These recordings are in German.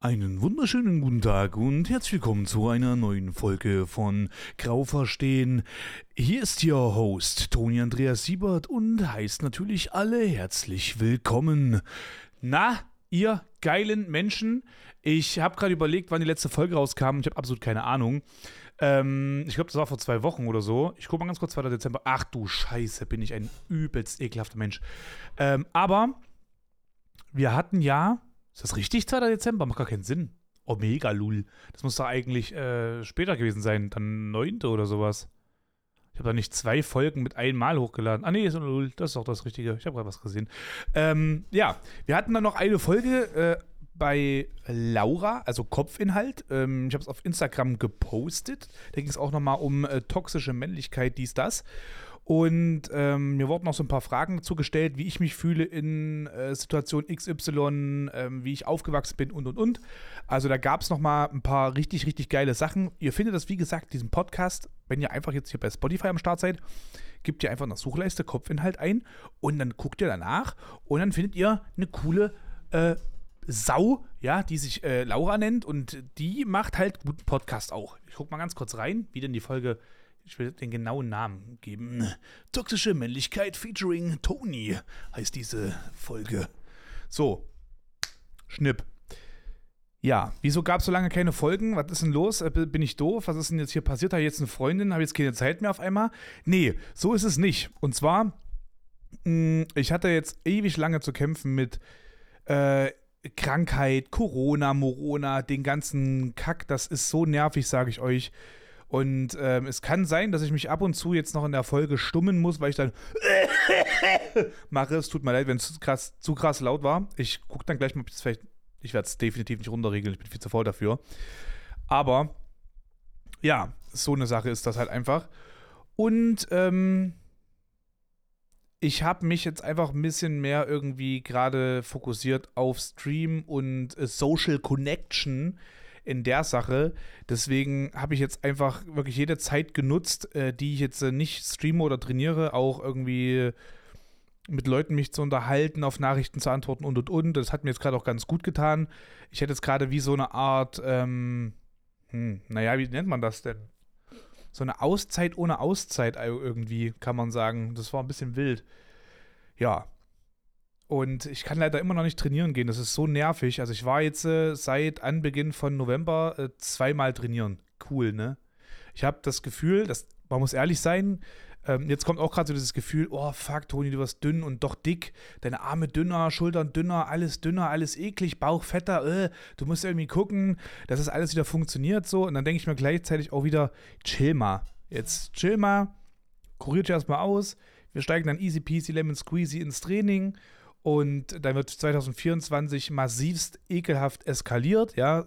Einen wunderschönen guten Tag und herzlich willkommen zu einer neuen Folge von Grau verstehen. Hier ist Ihr Host Toni Andreas Siebert und heißt natürlich alle herzlich willkommen. Na, ihr geilen Menschen, ich habe gerade überlegt, wann die letzte Folge rauskam und ich habe absolut keine Ahnung. Ähm, ich glaube, das war vor zwei Wochen oder so. Ich gucke mal ganz kurz, 2. Dezember. Ach du Scheiße, bin ich ein übelst ekelhafter Mensch. Ähm, aber wir hatten ja ist das richtig, 2. Dezember? Macht gar keinen Sinn. Omega Lul. Das muss doch eigentlich äh, später gewesen sein, dann 9. oder sowas. Ich habe da nicht zwei Folgen mit einmal hochgeladen. Ah, nee, ist Lul. Das ist auch das Richtige. Ich habe gerade was gesehen. Ähm, ja, wir hatten dann noch eine Folge äh, bei Laura, also Kopfinhalt. Ähm, ich habe es auf Instagram gepostet. Da ging es auch nochmal um äh, toxische Männlichkeit, dies, das. Und ähm, mir wurden noch so ein paar Fragen dazu gestellt, wie ich mich fühle in äh, Situation XY, ähm, wie ich aufgewachsen bin und und und. Also da gab es noch mal ein paar richtig, richtig geile Sachen. Ihr findet das, wie gesagt, diesen Podcast, wenn ihr einfach jetzt hier bei Spotify am Start seid, gebt ihr einfach nach Suchleiste Kopfinhalt ein und dann guckt ihr danach und dann findet ihr eine coole äh, Sau, ja, die sich äh, Laura nennt und die macht halt guten Podcast auch. Ich guck mal ganz kurz rein, wie denn die Folge ich will den genauen Namen geben. Toxische Männlichkeit featuring Tony heißt diese Folge. So, Schnipp. Ja, wieso gab es so lange keine Folgen? Was ist denn los? Äh, bin ich doof? Was ist denn jetzt hier passiert? Habe ich jetzt eine Freundin? Habe ich jetzt keine Zeit mehr auf einmal? Nee, so ist es nicht. Und zwar, mm, ich hatte jetzt ewig lange zu kämpfen mit äh, Krankheit, Corona, Morona, den ganzen Kack. Das ist so nervig, sage ich euch. Und ähm, es kann sein, dass ich mich ab und zu jetzt noch in der Folge stummen muss, weil ich dann mache. Es tut mir leid, wenn es zu krass, zu krass laut war. Ich gucke dann gleich mal, ob ich vielleicht. Ich werde es definitiv nicht runterregeln, ich bin viel zu faul dafür. Aber ja, so eine Sache ist das halt einfach. Und ähm, ich habe mich jetzt einfach ein bisschen mehr irgendwie gerade fokussiert auf Stream und äh, Social Connection in der Sache. Deswegen habe ich jetzt einfach wirklich jede Zeit genutzt, äh, die ich jetzt äh, nicht streame oder trainiere, auch irgendwie mit Leuten mich zu unterhalten, auf Nachrichten zu antworten und und und. Das hat mir jetzt gerade auch ganz gut getan. Ich hätte jetzt gerade wie so eine Art, ähm, hm, naja, wie nennt man das denn? So eine Auszeit ohne Auszeit irgendwie, kann man sagen. Das war ein bisschen wild. Ja, und ich kann leider immer noch nicht trainieren gehen. Das ist so nervig. Also ich war jetzt äh, seit Anbeginn von November äh, zweimal trainieren. Cool, ne? Ich habe das Gefühl, dass, man muss ehrlich sein, ähm, jetzt kommt auch gerade so dieses Gefühl, oh fuck, Toni, du wirst dünn und doch dick. Deine Arme dünner, Schultern dünner, alles dünner, alles eklig, Bauch fetter. Äh, du musst irgendwie gucken, dass das alles wieder funktioniert so. Und dann denke ich mir gleichzeitig auch wieder, chill mal. Jetzt chill mal, kuriert dich erstmal aus. Wir steigen dann easy peasy lemon squeezy ins Training und dann wird 2024 massivst ekelhaft eskaliert, ja.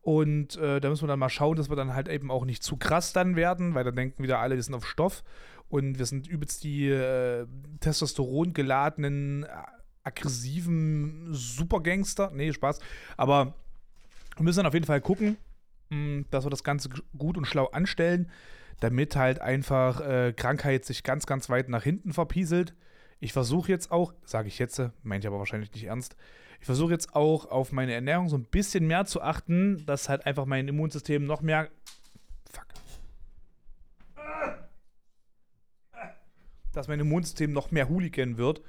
Und äh, da müssen wir dann mal schauen, dass wir dann halt eben auch nicht zu krass dann werden, weil dann denken wieder alle, wir sind auf Stoff und wir sind übelst die äh, Testosteron geladenen, aggressiven Supergangster. Nee, Spaß. Aber wir müssen dann auf jeden Fall gucken, mh, hm, dass wir das Ganze gut und schlau anstellen, damit halt einfach äh, Krankheit sich ganz, ganz weit nach hinten verpieselt. Ich versuche jetzt auch, sage ich jetzt, meine ich aber wahrscheinlich nicht ernst, ich versuche jetzt auch auf meine Ernährung so ein bisschen mehr zu achten, dass halt einfach mein Immunsystem noch mehr. Fuck. Dass mein Immunsystem noch mehr Hooligan wird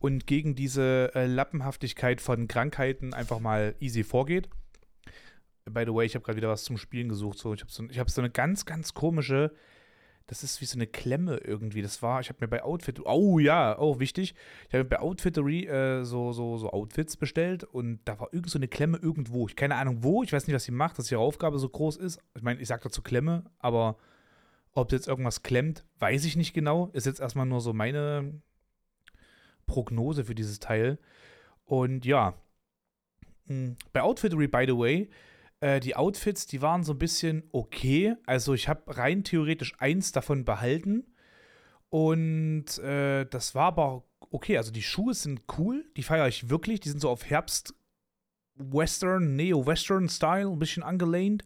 und gegen diese äh, Lappenhaftigkeit von Krankheiten einfach mal easy vorgeht. By the way, ich habe gerade wieder was zum Spielen gesucht. So. Ich habe so, hab so eine ganz, ganz komische das ist wie so eine Klemme irgendwie. Das war, ich habe mir bei Outfit, oh ja, auch oh, wichtig, ich habe bei Outfittery äh, so, so, so Outfits bestellt und da war irgend so eine Klemme irgendwo. Ich keine Ahnung wo, ich weiß nicht, was sie macht, dass ihre Aufgabe so groß ist. Ich meine, ich sage dazu Klemme, aber ob jetzt irgendwas klemmt, weiß ich nicht genau. Ist jetzt erstmal nur so meine Prognose für dieses Teil. Und ja, hm, bei Outfittery, by the way, äh, die Outfits, die waren so ein bisschen okay. Also ich habe rein theoretisch eins davon behalten. Und äh, das war aber okay. Also die Schuhe sind cool, die feiere ich wirklich. Die sind so auf Herbst Western, Neo-Western-Style, ein bisschen angelehnt.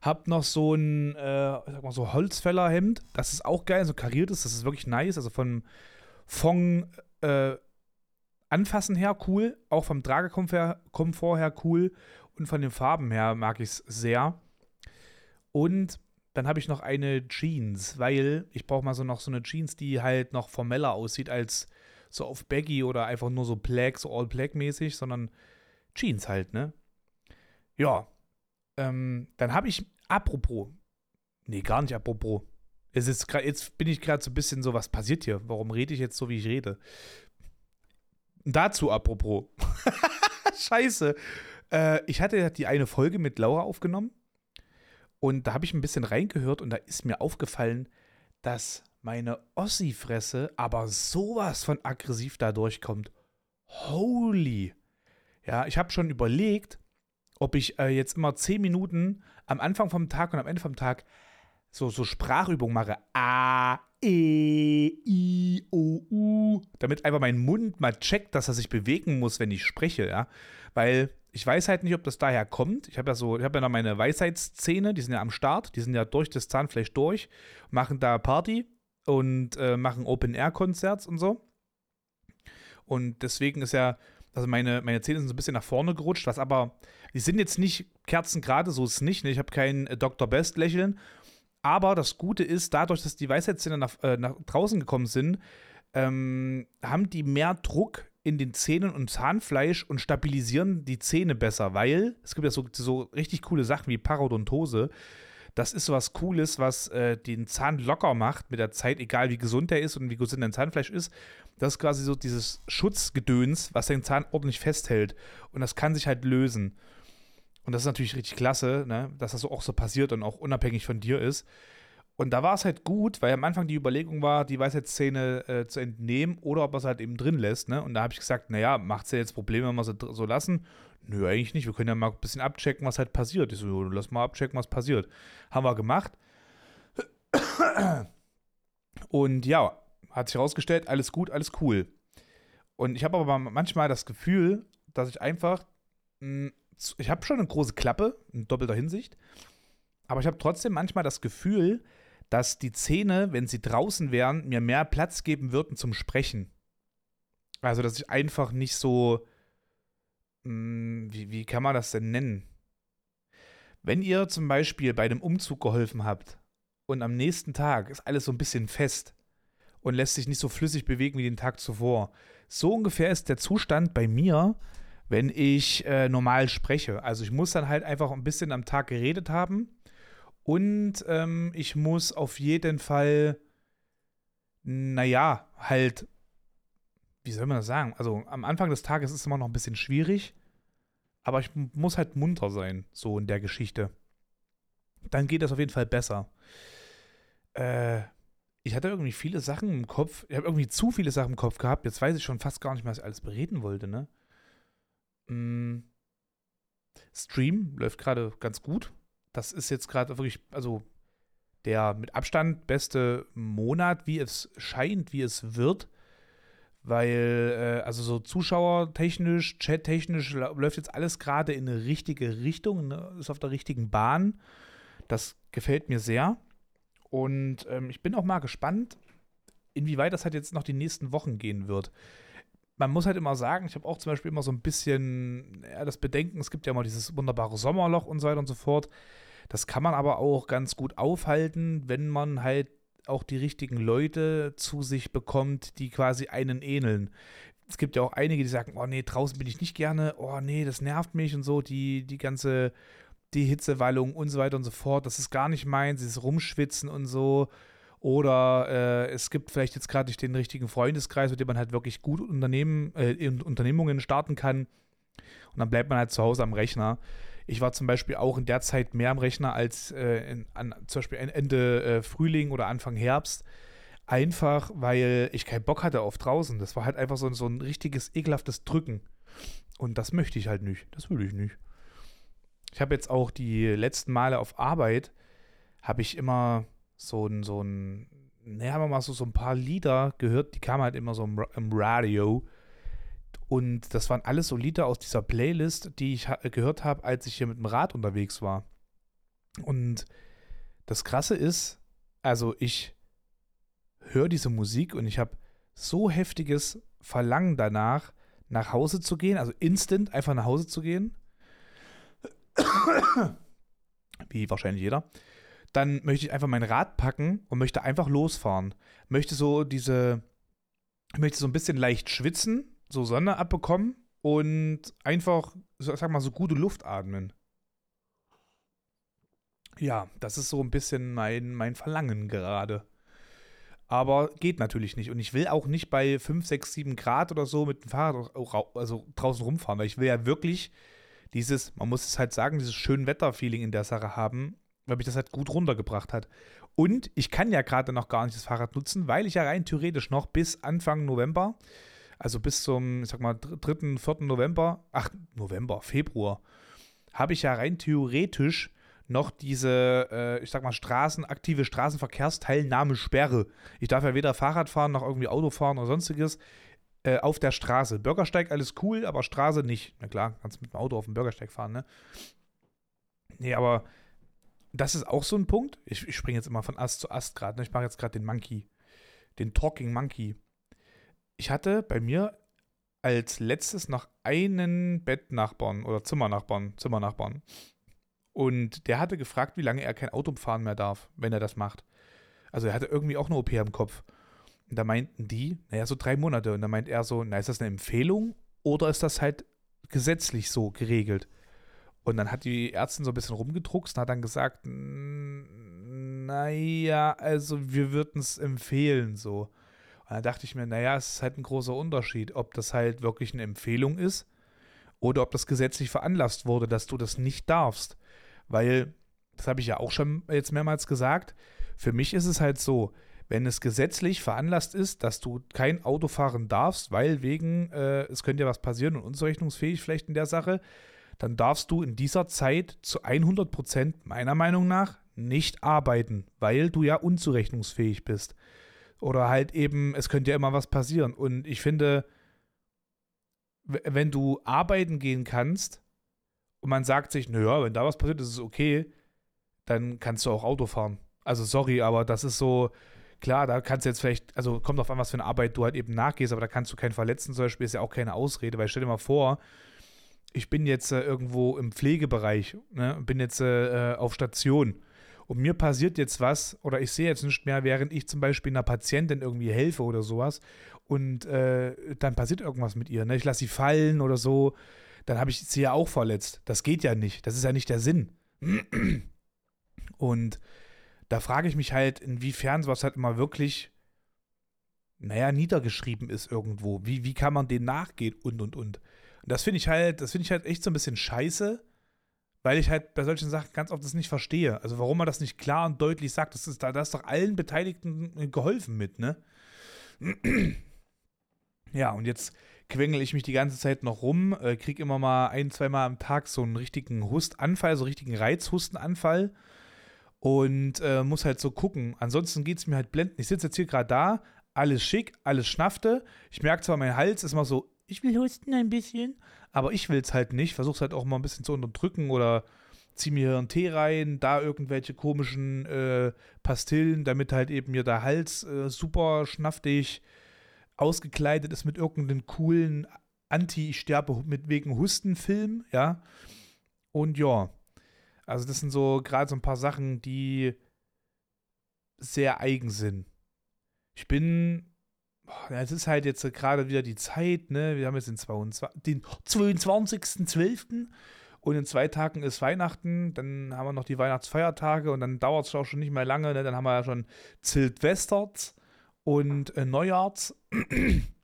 Hab noch so ein, äh, sag mal so Holzfällerhemd. Das ist auch geil, so kariert ist. Das ist wirklich nice. Also von Fong äh, Anfassen her cool, auch vom Tragekomfort her cool und von den Farben her mag ich es sehr. Und dann habe ich noch eine Jeans, weil ich brauche mal so noch so eine Jeans, die halt noch formeller aussieht als so auf Baggy oder einfach nur so Black, so All Black mäßig, sondern Jeans halt, ne? Ja. Ähm, dann habe ich, apropos, nee, gar nicht apropos. Es ist jetzt bin ich gerade so ein bisschen so, was passiert hier? Warum rede ich jetzt so, wie ich rede? Dazu apropos. Scheiße. Äh, ich hatte die eine Folge mit Laura aufgenommen und da habe ich ein bisschen reingehört und da ist mir aufgefallen, dass meine Ossi-Fresse aber sowas von aggressiv da durchkommt. Holy. Ja, ich habe schon überlegt, ob ich äh, jetzt immer 10 Minuten am Anfang vom Tag und am Ende vom Tag so, so Sprachübungen mache. A, E, I, O, U. Damit einfach mein Mund mal checkt, dass er sich bewegen muss, wenn ich spreche, ja. Weil ich weiß halt nicht, ob das daher kommt. Ich habe ja so, ich habe ja noch meine Weisheitszähne, die sind ja am Start, die sind ja durch das Zahnfleisch durch, machen da Party und äh, machen Open-Air-Konzerts und so. Und deswegen ist ja, also meine, meine Zähne sind so ein bisschen nach vorne gerutscht, was aber, die sind jetzt nicht kerzengerade, so ist es nicht. Ne? Ich habe kein äh, Dr. Best-Lächeln. Aber das Gute ist, dadurch, dass die Weisheitszähne nach, äh, nach draußen gekommen sind, ähm, haben die mehr Druck in den Zähnen und Zahnfleisch und stabilisieren die Zähne besser, weil es gibt ja so, so richtig coole Sachen wie Parodontose. Das ist so was Cooles, was äh, den Zahn locker macht mit der Zeit, egal wie gesund der ist und wie gesund dein Zahnfleisch ist. Das ist quasi so dieses Schutzgedöns, was den Zahn ordentlich festhält. Und das kann sich halt lösen. Und das ist natürlich richtig klasse, ne? dass das so auch so passiert und auch unabhängig von dir ist. Und da war es halt gut, weil am Anfang die Überlegung war, die Weisheitszähne äh, zu entnehmen oder ob er es halt eben drin lässt. Ne? Und da habe ich gesagt, naja, macht es ja jetzt Probleme, wenn wir sie so lassen? Nö, eigentlich nicht. Wir können ja mal ein bisschen abchecken, was halt passiert. Ich so, lass mal abchecken, was passiert. Haben wir gemacht. Und ja, hat sich herausgestellt, alles gut, alles cool. Und ich habe aber manchmal das Gefühl, dass ich einfach, mh, hm, ich habe schon eine große Klappe in doppelter Hinsicht, aber ich habe trotzdem manchmal das Gefühl, dass die Zähne, wenn sie draußen wären, mir mehr Platz geben würden zum Sprechen. Also, dass ich einfach nicht so. Mh, hm, wie, wie kann man das denn nennen? Wenn ihr zum Beispiel bei einem Umzug geholfen habt und am nächsten Tag ist alles so ein bisschen fest und lässt sich nicht so flüssig bewegen wie den Tag zuvor. So ungefähr ist der Zustand bei mir, wenn ich äh, normal spreche. Also ich muss dann halt einfach ein bisschen am Tag geredet haben und ähm, ich muss auf jeden Fall, naja, halt, wie soll man das sagen? Also am Anfang des Tages ist es immer noch ein bisschen schwierig, aber ich muss halt munter sein, so in der Geschichte. Dann geht das auf jeden Fall besser. Äh, ich hatte irgendwie viele Sachen im Kopf. Ich habe irgendwie zu viele Sachen im Kopf gehabt. Jetzt weiß ich schon fast gar nicht mehr, was ich alles bereden wollte, ne? Mm. Stream läuft gerade ganz gut das ist jetzt gerade wirklich, also der mit Abstand beste Monat, wie es scheint, wie es wird. Weil, äh, also so zuschauertechnisch, chattechnisch läuft jetzt alles gerade in eine richtige Richtung, ne? ist auf der richtigen Bahn. Das gefällt mir sehr. Und ähm, ich bin auch mal gespannt, inwieweit das halt jetzt noch die nächsten Wochen gehen wird. Man muss halt immer sagen, ich habe auch zum Beispiel immer so ein bisschen ja, das Bedenken, es gibt ja immer dieses wunderbare Sommerloch und so weiter und so fort. Das kann man aber auch ganz gut aufhalten, wenn man halt auch die richtigen Leute zu sich bekommt, die quasi einen ähneln. Es gibt ja auch einige, die sagen, oh nee, draußen bin ich nicht gerne, oh nee, das nervt mich und so, die, die ganze, die Hitzewallung und so weiter und so fort, das ist gar nicht meins, dieses Rumschwitzen und so. Oder äh, es gibt vielleicht jetzt gerade nicht den richtigen Freundeskreis, mit dem man halt wirklich gut Unternehmen, äh, Unternehmungen starten kann. Und dann bleibt man halt zu Hause am Rechner. Ich war zum Beispiel auch in der Zeit mehr am Rechner als äh, in, an, zum Beispiel Ende äh, Frühling oder Anfang Herbst. Einfach, weil ich keinen Bock hatte auf draußen. Das war halt einfach so, so ein richtiges, ekelhaftes Drücken. Und das möchte ich halt nicht. Das will ich nicht. Ich habe jetzt auch die letzten Male auf Arbeit, habe ich immer so ein, so ein, naja, mal so, so ein paar Lieder gehört, die kamen halt immer so im, im Radio. Und das waren alles so Lieder aus dieser Playlist, die ich gehört habe, als ich hier mit dem Rad unterwegs war. Und das Krasse ist, also ich höre diese Musik und ich habe so heftiges Verlangen danach, nach Hause zu gehen, also instant einfach nach Hause zu gehen wie wahrscheinlich jeder, dann möchte ich einfach mein Rad packen und möchte einfach losfahren. Möchte so diese, möchte so ein bisschen leicht schwitzen, so Sonne abbekommen und einfach, sag mal, so gute Luft atmen. Ja, das ist so ein bisschen mein, mein Verlangen gerade. Aber geht natürlich nicht. Und ich will auch nicht bei 5, 6, 7 Grad oder so mit dem Fahrrad also draußen rumfahren, weil ich will ja wirklich dieses, man muss es halt sagen, dieses schöne Wetterfeeling in der Sache haben, weil mich das halt gut runtergebracht hat. Und ich kann ja gerade noch gar nicht das Fahrrad nutzen, weil ich ja rein theoretisch noch bis Anfang November, also bis zum, ich sag mal, 3., 4. November, ach, November, Februar, habe ich ja rein theoretisch noch diese, äh, ich sag mal, Straßen, aktive Straßenverkehrsteilnahmesperre. Ich darf ja weder Fahrrad fahren noch irgendwie Auto fahren oder sonstiges äh, auf der Straße. Bürgersteig alles cool, aber Straße nicht. Na klar, kannst mit dem Auto auf dem Bürgersteig fahren, ne? Nee, aber das ist auch so ein Punkt. Ich, ich springe jetzt immer von Ast zu Ast gerade. Ne? Ich mache jetzt gerade den Monkey. Den Talking Monkey. Ich hatte bei mir als letztes noch einen Bettnachbarn oder Zimmernachbarn, Zimmernachbarn. Und der hatte gefragt, wie lange er kein Auto fahren mehr darf, wenn er das macht. Also er hatte irgendwie auch eine OP am Kopf. Und da meinten die, naja, so drei Monate. Und da meint er so, na, ist das eine Empfehlung oder ist das halt gesetzlich so geregelt? Und dann hat die Ärztin so ein bisschen rumgedruckst und hat dann gesagt, naja, also wir würden es empfehlen so. Dann dachte ich mir, naja, es ist halt ein großer Unterschied, ob das halt wirklich eine Empfehlung ist oder ob das gesetzlich veranlasst wurde, dass du das nicht darfst. Weil, das habe ich ja auch schon jetzt mehrmals gesagt, für mich ist es halt so, wenn es gesetzlich veranlasst ist, dass du kein Auto fahren darfst, weil wegen, äh, es könnte ja was passieren und unzurechnungsfähig vielleicht in der Sache, dann darfst du in dieser Zeit zu 100 Prozent meiner Meinung nach nicht arbeiten, weil du ja unzurechnungsfähig bist. Oder halt eben, es könnte ja immer was passieren. Und ich finde, wenn du arbeiten gehen kannst und man sagt sich, naja, wenn da was passiert, ist es okay, dann kannst du auch Auto fahren. Also sorry, aber das ist so, klar, da kannst du jetzt vielleicht, also kommt auf an, was für eine Arbeit du halt eben nachgehst, aber da kannst du keinen verletzen zum Beispiel, ist ja auch keine Ausrede, weil stell dir mal vor, ich bin jetzt äh, irgendwo im Pflegebereich, ne, bin jetzt äh, auf Station und mir passiert jetzt was oder ich sehe jetzt nicht mehr, während ich zum Beispiel einer Patientin irgendwie helfe oder sowas und äh, dann passiert irgendwas mit ihr, ne? ich lasse sie fallen oder so, dann habe ich sie ja auch verletzt. Das geht ja nicht, das ist ja nicht der Sinn. Und da frage ich mich halt, inwiefern sowas halt immer wirklich, naja, niedergeschrieben ist irgendwo. Wie, wie kann man dem nachgehen und und und. Und das finde ich halt, das finde ich halt echt so ein bisschen scheiße, weil ich halt bei solchen Sachen ganz oft das nicht verstehe. Also warum man das nicht klar und deutlich sagt, das ist, da ist doch allen Beteiligten geholfen mit, ne? Ja, und jetzt quengel ich mich die ganze Zeit noch rum, äh, krieg immer mal ein, zweimal am Tag so einen richtigen Hustanfall, so einen richtigen Reizhustenanfall und äh, muss halt so gucken. Ansonsten geht es mir halt blenden. Ich sitze jetzt hier gerade da, alles schick, alles schnaffte. Ich merke zwar, mein Hals ist immer so ich will husten ein bisschen, aber ich will es halt nicht. Versuche es halt auch mal ein bisschen zu unterdrücken oder ziehe mir einen Tee rein, da irgendwelche komischen äh, Pastillen, damit halt eben mir der Hals äh, super schnaftig ausgekleidet ist mit irgendeinem coolen Anti-Ich sterbe mit wegen Hustenfilm, ja. Und ja, also das sind so gerade so ein paar Sachen, die sehr eigen sind. Ich bin es ist halt jetzt gerade wieder die Zeit, ne? Wir haben jetzt den, 22, den 22.12. und in zwei Tagen ist Weihnachten, dann haben wir noch die Weihnachtsfeiertage und dann dauert es auch schon nicht mehr lange, ne? Dann haben wir ja schon Silvesters und äh, Neujahrs.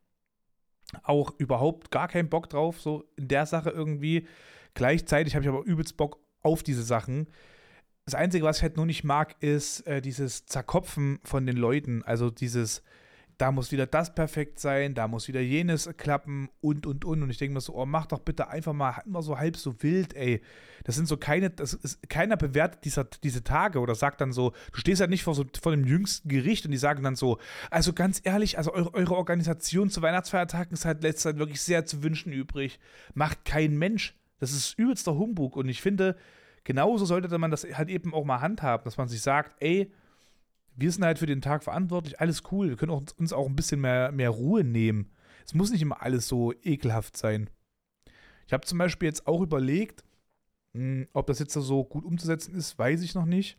auch überhaupt gar keinen Bock drauf, so in der Sache irgendwie. Gleichzeitig habe ich aber übelst Bock auf diese Sachen. Das Einzige, was ich halt nur nicht mag, ist äh, dieses Zerkopfen von den Leuten. Also dieses, da muss wieder das perfekt sein, da muss wieder jenes klappen und und und. Und ich denke mir so, oh, mach doch bitte einfach mal immer so halb so wild, ey. Das sind so keine, das ist, keiner bewertet dieser, diese Tage oder sagt dann so, du stehst halt nicht vor so vor dem jüngsten Gericht und die sagen dann so, also ganz ehrlich, also eure, eure Organisation zu Weihnachtsfeiertagen ist halt letzter Zeit wirklich sehr zu wünschen übrig. Macht kein Mensch. Das ist übelster Humbug und ich finde, genauso sollte man das halt eben auch mal handhaben, dass man sich sagt, ey, wir sind halt für den Tag verantwortlich, alles cool. Wir können auch, uns auch ein bisschen mehr, mehr Ruhe nehmen. Es muss nicht immer alles so ekelhaft sein. Ich habe zum Beispiel jetzt auch überlegt, Hm, ob das jetzt so gut umzusetzen ist, weiß ich noch nicht.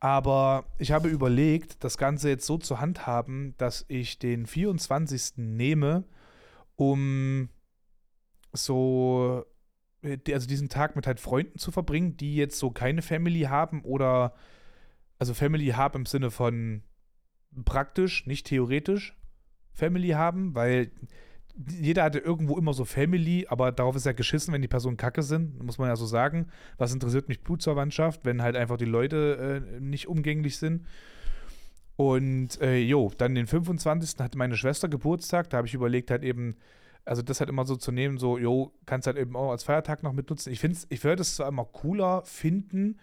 Aber ich habe überlegt, das Ganze jetzt so zu handhaben, dass ich den 24. nehme, um so, äh, also diesen Tag mit halt Freunden zu verbringen, die jetzt so keine Family haben oder, also Family haben im Sinne von praktisch, nicht theoretisch Family haben, weil jeder hatte irgendwo immer so Family, aber darauf ist ja geschissen, wenn die Personen kacke sind, muss man ja so sagen. Was interessiert mich Blutsverwandtschaft, wenn halt einfach die Leute äh, nicht umgänglich sind? Und äh, jo, dann den 25. hatte meine Schwester Geburtstag, da habe ich überlegt halt eben, also das halt immer so zu nehmen, so, jo, kannst halt eben auch als Feiertag noch mitnutzen. Ich finde ich würde es zwar immer cooler finden,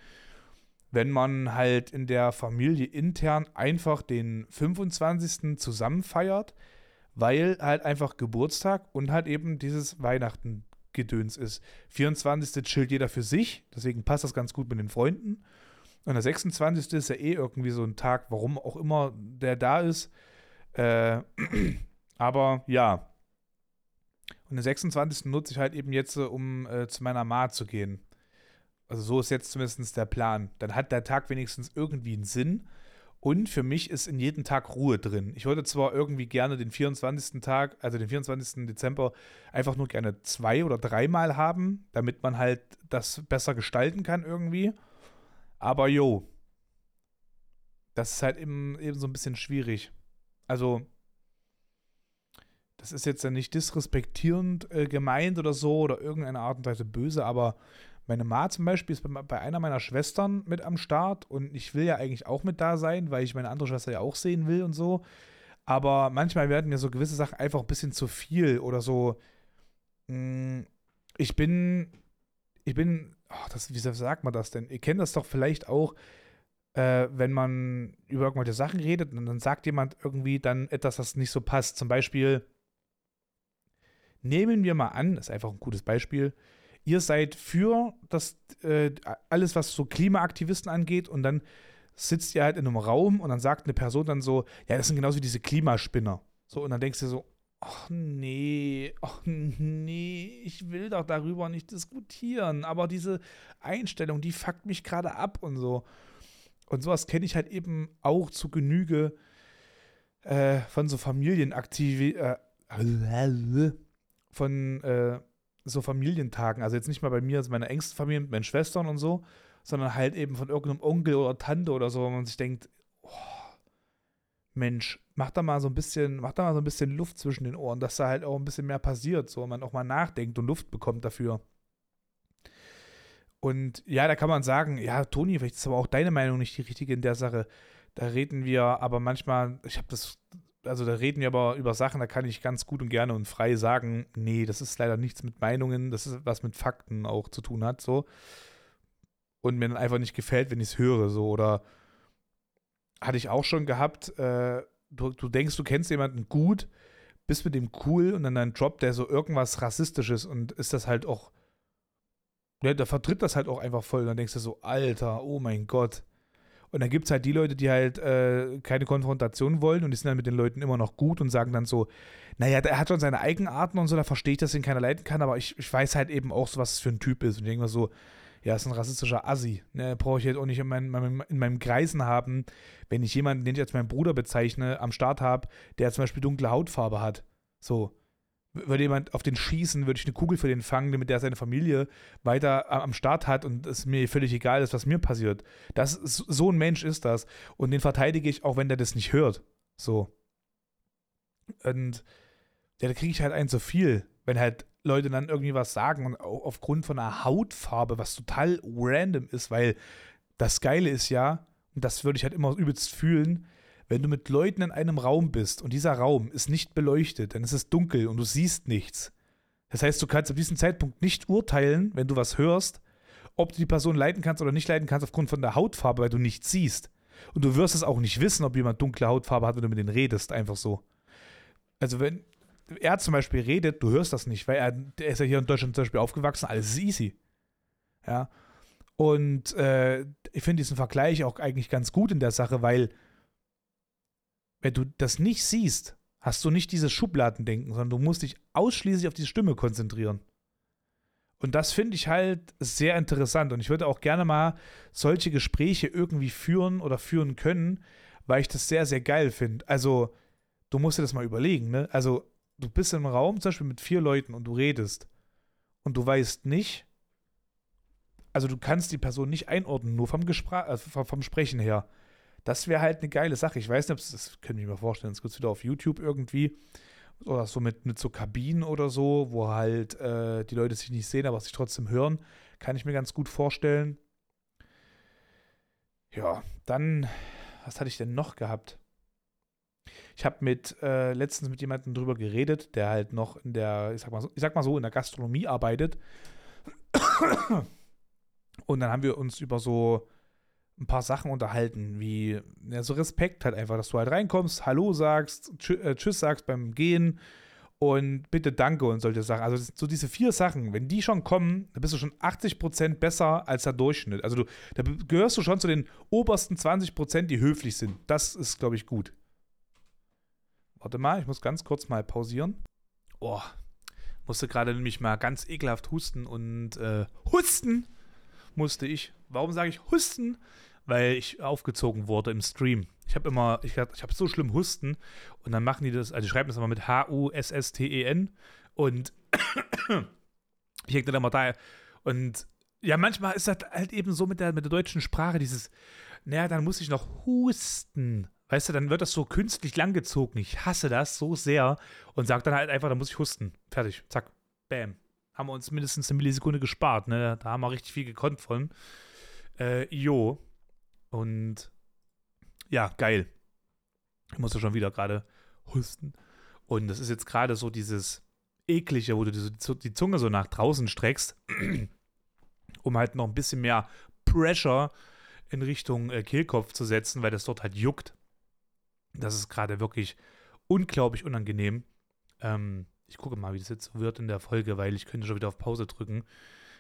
wenn man halt in der Familie intern einfach den 25. zusammen feiert weil halt einfach Geburtstag und halt eben dieses Weihnachten-Gedöns ist. 24. chillt jeder für sich, deswegen passt das ganz gut mit den Freunden. Und der 26. ist ja eh irgendwie so ein Tag, warum auch immer der da ist. Äh, aber ja. Und den 26. nutze ich halt eben jetzt, um äh, zu meiner Ma zu gehen. Also so ist jetzt zumindest der Plan. Dann hat der Tag wenigstens irgendwie einen Sinn. Und für mich ist in jedem Tag Ruhe drin. Ich wollte zwar irgendwie gerne den 24. Tag, also den 24. Dezember, einfach nur gerne zwei oder dreimal haben, damit man halt das besser gestalten kann irgendwie. Aber jo, das ist halt eben, eben so ein bisschen schwierig. Also, das ist jetzt ja nicht disrespektierend äh, gemeint oder so oder irgendeine Art und Weise böse, aber meine Ma zum Beispiel ist bei, einer meiner Schwestern mit am Start und ich will ja eigentlich auch mit da sein, weil ich meine andere Schwester ja auch sehen will und so. Aber manchmal werden mir so gewisse Sachen einfach ein bisschen zu viel oder so. Mh, hm, ich bin, ich bin, oh, das, wie sagt man das denn? Ihr kennt das doch vielleicht auch, äh, wenn man über irgendwelche Sachen redet und dann sagt jemand irgendwie dann etwas, das nicht so passt. Zum Beispiel, nehmen wir mal an, das ist einfach ein gutes Beispiel, ihr seid für das, äh, alles, was so Klimaaktivisten angeht und dann sitzt ihr halt in einem Raum und dann sagt eine Person dann so, ja, das sind genauso wie diese Klimaspinner. So, und dann denkst du so, ach nee, ach nee, ich will doch darüber nicht diskutieren, aber diese Einstellung, die fuckt mich gerade ab und so. Und sowas kenne ich halt eben auch zu Genüge äh, von so Familienaktivitäten, äh, von äh, so Familientagen, also jetzt nicht mal bei mir, also meine engsten Familie mit meinen Schwestern und so, sondern halt eben von irgendeinem Onkel oder Tante oder so, wo man sich denkt, oh, Mensch, mach da mal so ein bisschen, mach da mal so ein bisschen Luft zwischen den Ohren, dass da halt auch ein bisschen mehr passiert, so man auch mal nachdenkt und Luft bekommt dafür. Und ja, da kann man sagen, ja, Toni, vielleicht ist aber auch deine Meinung nicht die richtige in der Sache. Da reden wir aber manchmal, ich habe das also da reden wir aber über Sachen, da kann ich ganz gut und gerne und frei sagen, nee, das ist leider nichts mit Meinungen, das ist was mit Fakten auch zu tun hat, so. Und mir dann einfach nicht gefällt, wenn ich es höre, so. Oder hatte ich auch schon gehabt, äh, du, du denkst, du kennst jemanden gut, bist mit dem cool und dann dein Job, der so irgendwas Rassistisches und ist das halt auch, ja, da vertritt das halt auch einfach voll. Und dann denkst du so, Alter, oh mein Gott und dann gibt es halt die Leute, die halt äh, keine Konfrontation wollen und die sind dann mit den Leuten immer noch gut und sagen dann so, naja, er hat schon seine Eigenarten und so, da verstehe ich, dass ihn keiner leiten kann, aber ich, ich weiß halt eben auch so, was es für ein Typ ist. Und ich denke mir so, ja, ist ein rassistischer Assi. Ne, brauche ich jetzt auch nicht in, mein, in meinem Kreisen haben, wenn ich jemanden, den ich als meinen Bruder bezeichne, am Start habe, der zum Beispiel dunkle Hautfarbe hat. So würde jemand auf den schießen, würde ich eine Kugel für den fangen, damit der seine Familie weiter am Start hat und es mir völlig egal ist, was mir passiert. Das, so ein Mensch ist das. Und den verteidige ich, auch wenn der das nicht hört. So. Und ja, da kriege ich halt ein zu viel, wenn halt Leute dann irgendwie was sagen und aufgrund von einer Hautfarbe, was total random ist, weil das Geile ist ja, und das würde ich halt immer übelst fühlen, wenn du mit Leuten in einem Raum bist und dieser Raum ist nicht beleuchtet, dann ist es dunkel und du siehst nichts. Das heißt, du kannst ab diesem Zeitpunkt nicht urteilen, wenn du was hörst, ob du die Person leiten kannst oder nicht leiten kannst aufgrund von der Hautfarbe, weil du nichts siehst. Und du wirst es auch nicht wissen, ob jemand dunkle Hautfarbe hat, wenn du mit denen redest, einfach so. Also wenn er zum Beispiel redet, du hörst das nicht, weil er, der ist ja hier in Deutschland zum Beispiel aufgewachsen, alles ist easy. Ja. Und äh, ich finde diesen Vergleich auch eigentlich ganz gut in der Sache, weil wenn du das nicht siehst, hast du nicht dieses Schubladendenken, sondern du musst dich ausschließlich auf diese Stimme konzentrieren. Und das finde ich halt sehr interessant. Und ich würde auch gerne mal solche Gespräche irgendwie führen oder führen können, weil ich das sehr, sehr geil finde. Also, du musst dir das mal überlegen, ne? Also, du bist im Raum zum Beispiel mit vier Leuten und du redest und du weißt nicht, also du kannst die Person nicht einordnen, nur vom, Gespr äh, vom Sprechen her. Das wäre halt eine geile Sache. Ich weiß nicht, das könnte ich mir vorstellen, das gibt es wieder auf YouTube irgendwie. Oder so mit, mit so Kabinen oder so, wo halt äh, die Leute sich nicht sehen, aber sich trotzdem hören. Kann ich mir ganz gut vorstellen. Ja, dann, was hatte ich denn noch gehabt? Ich habe mit äh, letztens mit jemandem drüber geredet, der halt noch in der, ich sag mal so, ich sag mal so in der Gastronomie arbeitet. Und dann haben wir uns über so ein paar Sachen unterhalten, wie ja, so Respekt halt einfach, dass du halt reinkommst, Hallo sagst, tschü äh, Tschüss sagst beim Gehen und bitte Danke und solche Sachen. Also so diese vier Sachen, wenn die schon kommen, dann bist du schon 80% besser als der Durchschnitt. Also du, da gehörst du schon zu den obersten 20%, die höflich sind. Das ist, glaube ich, gut. Warte mal, ich muss ganz kurz mal pausieren. Oh, musste gerade nämlich mal ganz ekelhaft husten und äh, husten musste ich. Warum sage ich Husten? Weil ich aufgezogen wurde im Stream. Ich habe immer, ich, ich habe so schlimm Husten und dann machen die das, also die schreiben das immer mit H-U-S-S-T-E-N und ich hänge dann immer da und ja, manchmal ist das halt eben so mit der, mit der deutschen Sprache dieses, naja, dann muss ich noch husten. Weißt du, dann wird das so künstlich langgezogen. Ich hasse das so sehr und sage dann halt einfach, dann muss ich husten. Fertig. Zack. Bam haben wir uns mindestens eine Millisekunde gespart. Ne? Da haben wir richtig viel gekonnt von. Äh, jo. Und ja, geil. Ich muss ja schon wieder gerade husten. Und das ist jetzt gerade so dieses eklige, wo du die, die Zunge so nach draußen streckst, um halt noch ein bisschen mehr Pressure in Richtung äh, Kehlkopf zu setzen, weil das dort halt juckt. Das ist gerade wirklich unglaublich unangenehm. Ähm, ich gucke mal, wie das jetzt wird in der Folge, weil ich könnte schon wieder auf Pause drücken.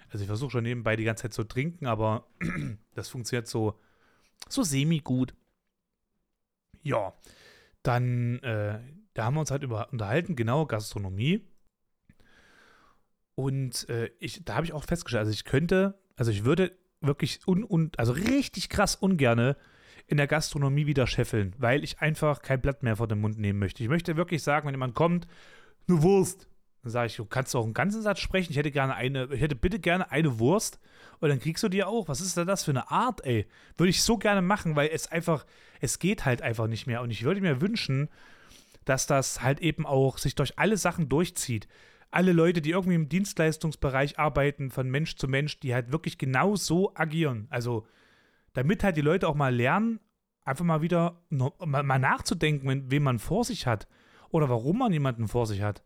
Also ich versuche schon nebenbei die ganze Zeit zu trinken, aber das funktioniert so, so semi-gut. Ja, dann, äh, da haben wir uns halt über unterhalten, genau, Gastronomie. Und äh, ich, da habe ich auch festgestellt, also ich könnte, also ich würde wirklich un, un, also richtig krass ungerne in der Gastronomie wieder scheffeln, weil ich einfach kein Blatt mehr vor den Mund nehmen möchte. Ich möchte wirklich sagen, wenn jemand kommt eine Wurst. Dann sage ich, du kannst auch einen ganzen Satz sprechen. Ich hätte gerne eine, ich hätte bitte gerne eine Wurst. Und dann kriegst du die auch. Was ist denn das für eine Art, ey? Würde ich so gerne machen, weil es einfach, es geht halt einfach nicht mehr. Und ich würde mir wünschen, dass das halt eben auch sich durch alle Sachen durchzieht. Alle Leute, die irgendwie im Dienstleistungsbereich arbeiten, von Mensch zu Mensch, die halt wirklich genau so agieren. Also, damit halt die Leute auch mal lernen, einfach mal wieder mal nachzudenken, wen man vor sich hat oder warum man jemanden vor sich hat.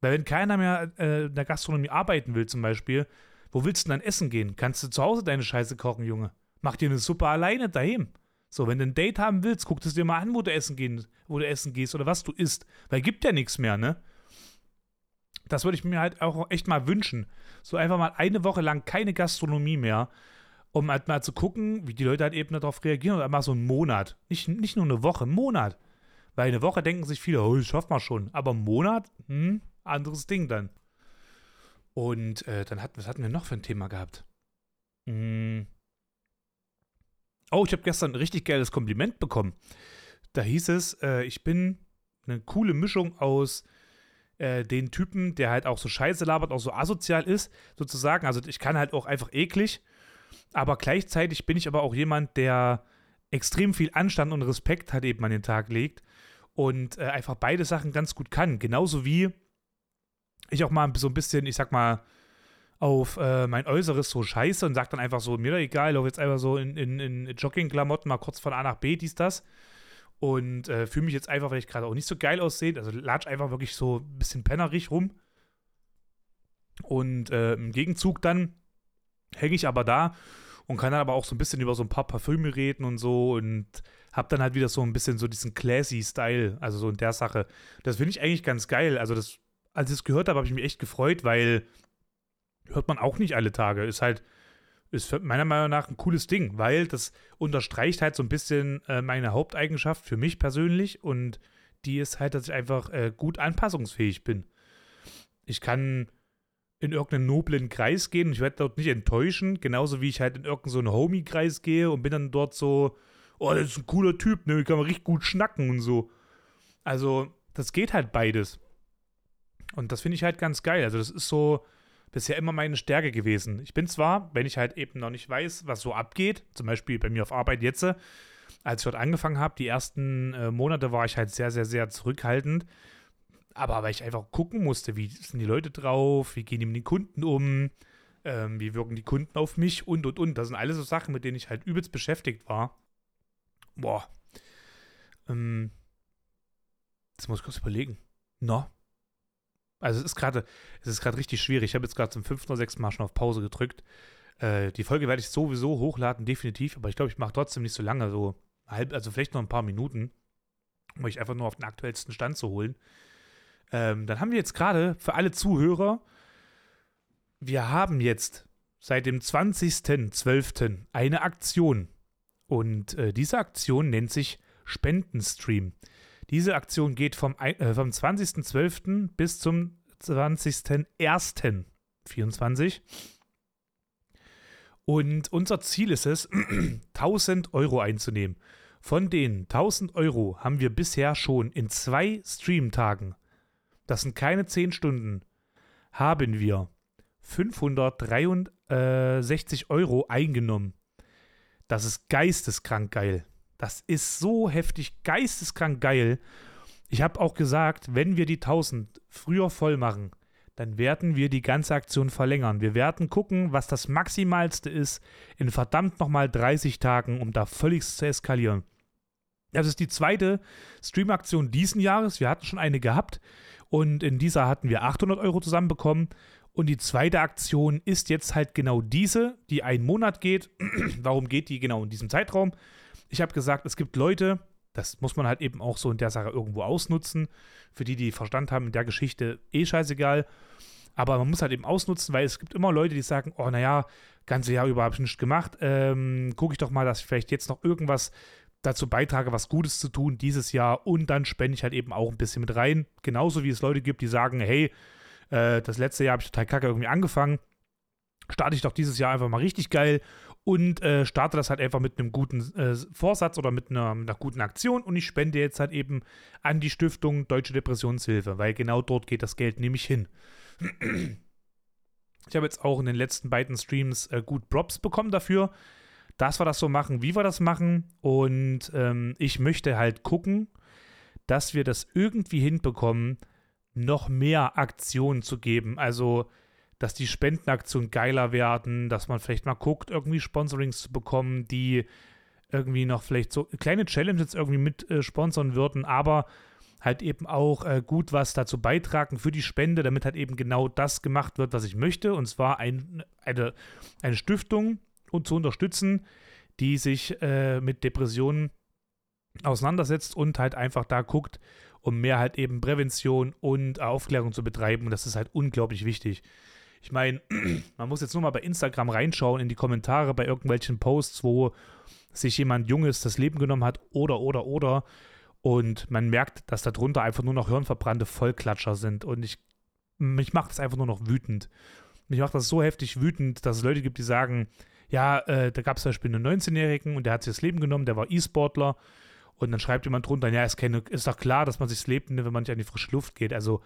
Weil wenn keiner mehr äh, in der Gastronomie arbeiten will zum Beispiel, wo willst du denn dann essen gehen? Kannst du zu Hause deine Scheiße kochen, Junge? Mach dir eine Suppe alleine daheim. So, wenn du ein Date haben willst, guck es dir mal an, wo du essen gehen, wo du essen gehst oder was du isst. Weil gibt ja nichts mehr, ne? Das würde ich mir halt auch echt mal wünschen. So einfach mal eine Woche lang keine Gastronomie mehr, um halt mal zu gucken, wie die Leute halt eben darauf reagieren. Oder mal so einen Monat. Nicht, nicht nur eine Woche, einen Monat. Weil eine Woche denken sich viele, oh, das schafft man schon. Aber einen Monat, hm, anderes Ding dann. Und äh, dann hatten, was hatten wir noch für ein Thema gehabt? Hm. Oh, ich habe gestern ein richtig geiles Kompliment bekommen. Da hieß es, äh, ich bin eine coole Mischung aus äh, den Typen, der halt auch so scheiße labert, auch so asozial ist, sozusagen. Also ich kann halt auch einfach eklig. Aber gleichzeitig bin ich aber auch jemand, der extrem viel Anstand und Respekt halt eben an den Tag legt und äh, einfach beide Sachen ganz gut kann. Genauso wie ich auch mal so ein bisschen, ich sag mal, auf äh, mein Äußeres so scheiße und sag dann einfach so, mir doch egal, ich laufe jetzt einfach so in, in, in Jogging-Klamotten mal kurz von A nach B, dies, das. Und äh, fühle mich jetzt einfach, weil ich gerade auch nicht so geil aussehe, also latsch einfach wirklich so ein bisschen pennerig rum. Und äh, im Gegenzug dann hänge ich aber da und kann dann aber auch so ein bisschen über so ein paar Parfüme reden und so und hab dann halt wieder so ein bisschen so diesen classy Style, also so in der Sache. Das finde ich eigentlich ganz geil. Also das, als ich es gehört habe, habe ich mich echt gefreut, weil hört man auch nicht alle Tage. Ist halt, ist meiner Meinung nach ein cooles Ding, weil das unterstreicht halt so ein bisschen äh, meine Haupteigenschaft für mich persönlich und die ist halt, dass ich einfach äh, gut anpassungsfähig bin. Ich kann in irgendeinen noblen Kreis gehen und ich werde dort nicht enttäuschen, genauso wie ich halt in irgendeinen so Homie-Kreis gehe und bin dann dort so, oh, das ist ein cooler Typ, ne, kann man richtig gut schnacken und so. Also, das geht halt beides. Und das finde ich halt ganz geil. Also, das ist so bisher immer meine Stärke gewesen. Ich bin zwar, wenn ich halt eben noch nicht weiß, was so abgeht, zum Beispiel bei mir auf Arbeit jetzt, als ich dort angefangen habe, die ersten äh, Monate war ich halt sehr, sehr, sehr zurückhaltend. Aber weil ich einfach gucken musste, wie sind die Leute drauf, wie gehen die mit den Kunden um, ähm, wie wirken die Kunden auf mich und und und. Das sind alles so Sachen, mit denen ich halt übelst beschäftigt war. Boah. Ähm, das muss ich kurz überlegen. No. Also es ist gerade, es ist gerade richtig schwierig. Ich habe jetzt gerade zum fünften oder sechsten Mal schon auf Pause gedrückt. Äh, die Folge werde ich sowieso hochladen, definitiv, aber ich glaube, ich mache trotzdem nicht so lange, so halb, also vielleicht noch ein paar Minuten, um euch einfach nur auf den aktuellsten Stand zu holen. Ähm, dann haben wir jetzt gerade für alle Zuhörer, wir haben jetzt seit dem 20.12. eine Aktion. Und äh, diese Aktion nennt sich Spendenstream. Diese Aktion geht vom, äh, vom 20.12. bis zum 20.01.24. Und unser Ziel ist es, 1000 Euro einzunehmen. Von den 1000 Euro haben wir bisher schon in zwei Streamtagen, das sind keine 10 Stunden, haben wir 563 Euro eingenommen. Das ist geisteskrank geil. Das ist so heftig geisteskrank geil. Ich habe auch gesagt, wenn wir die 1000 früher voll machen, dann werden wir die ganze Aktion verlängern. Wir werden gucken, was das Maximalste ist in verdammt nochmal 30 Tagen, um da völlig zu eskalieren. Das ist die zweite Stream-Aktion diesen Jahres. Wir hatten schon eine gehabt und in dieser hatten wir 800 Euro zusammenbekommen. Und die zweite Aktion ist jetzt halt genau diese, die einen Monat geht. Warum geht die genau in diesem Zeitraum? Ich habe gesagt, es gibt Leute, das muss man halt eben auch so in der Sache irgendwo ausnutzen. Für die, die Verstand haben in der Geschichte, eh scheißegal. Aber man muss halt eben ausnutzen, weil es gibt immer Leute, die sagen, oh naja, ganze Jahr über habe ich nichts gemacht. Ähm, Gucke ich doch mal, dass ich vielleicht jetzt noch irgendwas dazu beitrage, was Gutes zu tun dieses Jahr. Und dann spende ich halt eben auch ein bisschen mit rein. Genauso wie es Leute gibt, die sagen, hey, äh, das letzte Jahr habe ich total kacke irgendwie angefangen. Starte ich doch dieses Jahr einfach mal richtig geil und äh, starte das halt einfach mit einem guten äh, Vorsatz oder mit einer, einer, guten Aktion und ich spende jetzt halt eben an die Stiftung Deutsche Depressionshilfe, weil genau dort geht das Geld nämlich hin. Ich habe jetzt auch in den letzten beiden Streams äh, gut Props bekommen dafür, dass wir das so machen, wie wir das machen und ähm, ich möchte halt gucken, dass wir das irgendwie hinbekommen, noch mehr Aktionen zu geben. Also dass die Spendenaktionen geiler werden, dass man vielleicht mal guckt, irgendwie Sponsorings zu bekommen, die irgendwie noch vielleicht so kleine Challenges irgendwie mit äh, sponsern würden, aber halt eben auch äh, gut was dazu beitragen für die Spende, damit halt eben genau das gemacht wird, was ich möchte, und zwar ein, eine, eine Stiftung und zu unterstützen, die sich äh, mit Depressionen auseinandersetzt und halt einfach da guckt, um mehr halt eben Prävention und Aufklärung zu betreiben. Und das ist halt unglaublich wichtig. Ich meine, man muss jetzt nur mal bei Instagram reinschauen in die Kommentare bei irgendwelchen Posts, wo sich jemand Junges das Leben genommen hat oder, oder, oder. Und man merkt, dass darunter einfach nur noch hirnverbrannte Vollklatscher sind. Und ich, mich macht das einfach nur noch wütend. Mich macht das so heftig wütend, dass es Leute gibt, die sagen, ja, äh, da gab es zum Beispiel einen 19-Jährigen und der hat sich das Leben genommen, der war E-Sportler. Und dann schreibt jemand drunter, ja, ist, keine, ist doch klar, dass man sich das Leben nimmt, wenn man nicht an die frische Luft geht. Also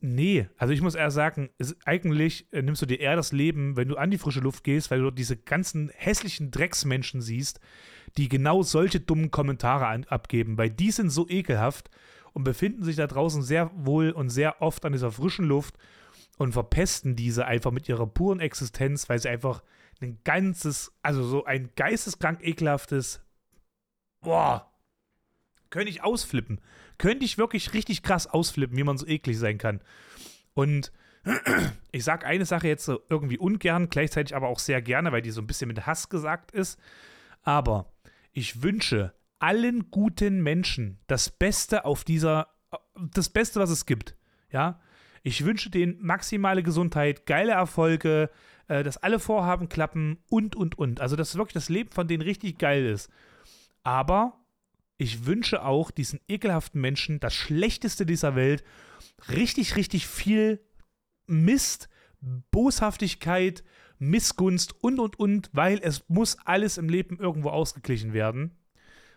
Nee, also ich muss eher sagen, es, eigentlich äh, nimmst du dir eher das Leben, wenn du an die frische Luft gehst, weil du diese ganzen hässlichen Drecksmenschen siehst, die genau solche dummen Kommentare an, abgeben, weil die sind so ekelhaft und befinden sich da draußen sehr wohl und sehr oft an dieser frischen Luft und verpesten diese einfach mit ihrer puren Existenz, weil sie einfach ein ganzes, also so ein geisteskrank ekelhaftes, boah, könnte ich ausflippen. Könnte ich wirklich richtig krass ausflippen, wie man so eklig sein kann. Und ich sage eine Sache jetzt so irgendwie ungern, gleichzeitig aber auch sehr gerne, weil die so ein bisschen mit Hass gesagt ist. Aber ich wünsche allen guten Menschen das Beste auf dieser, das Beste, was es gibt. Ja, ich wünsche denen maximale Gesundheit, geile Erfolge, äh, dass alle Vorhaben klappen und, und, und. Also, dass wirklich das Leben von denen richtig geil ist. Aber ich wünsche auch diesen ekelhaften Menschen das Schlechteste dieser Welt, richtig, richtig viel Mist, Boshaftigkeit, Missgunst und, und, und, weil es muss alles im Leben irgendwo ausgeglichen werden.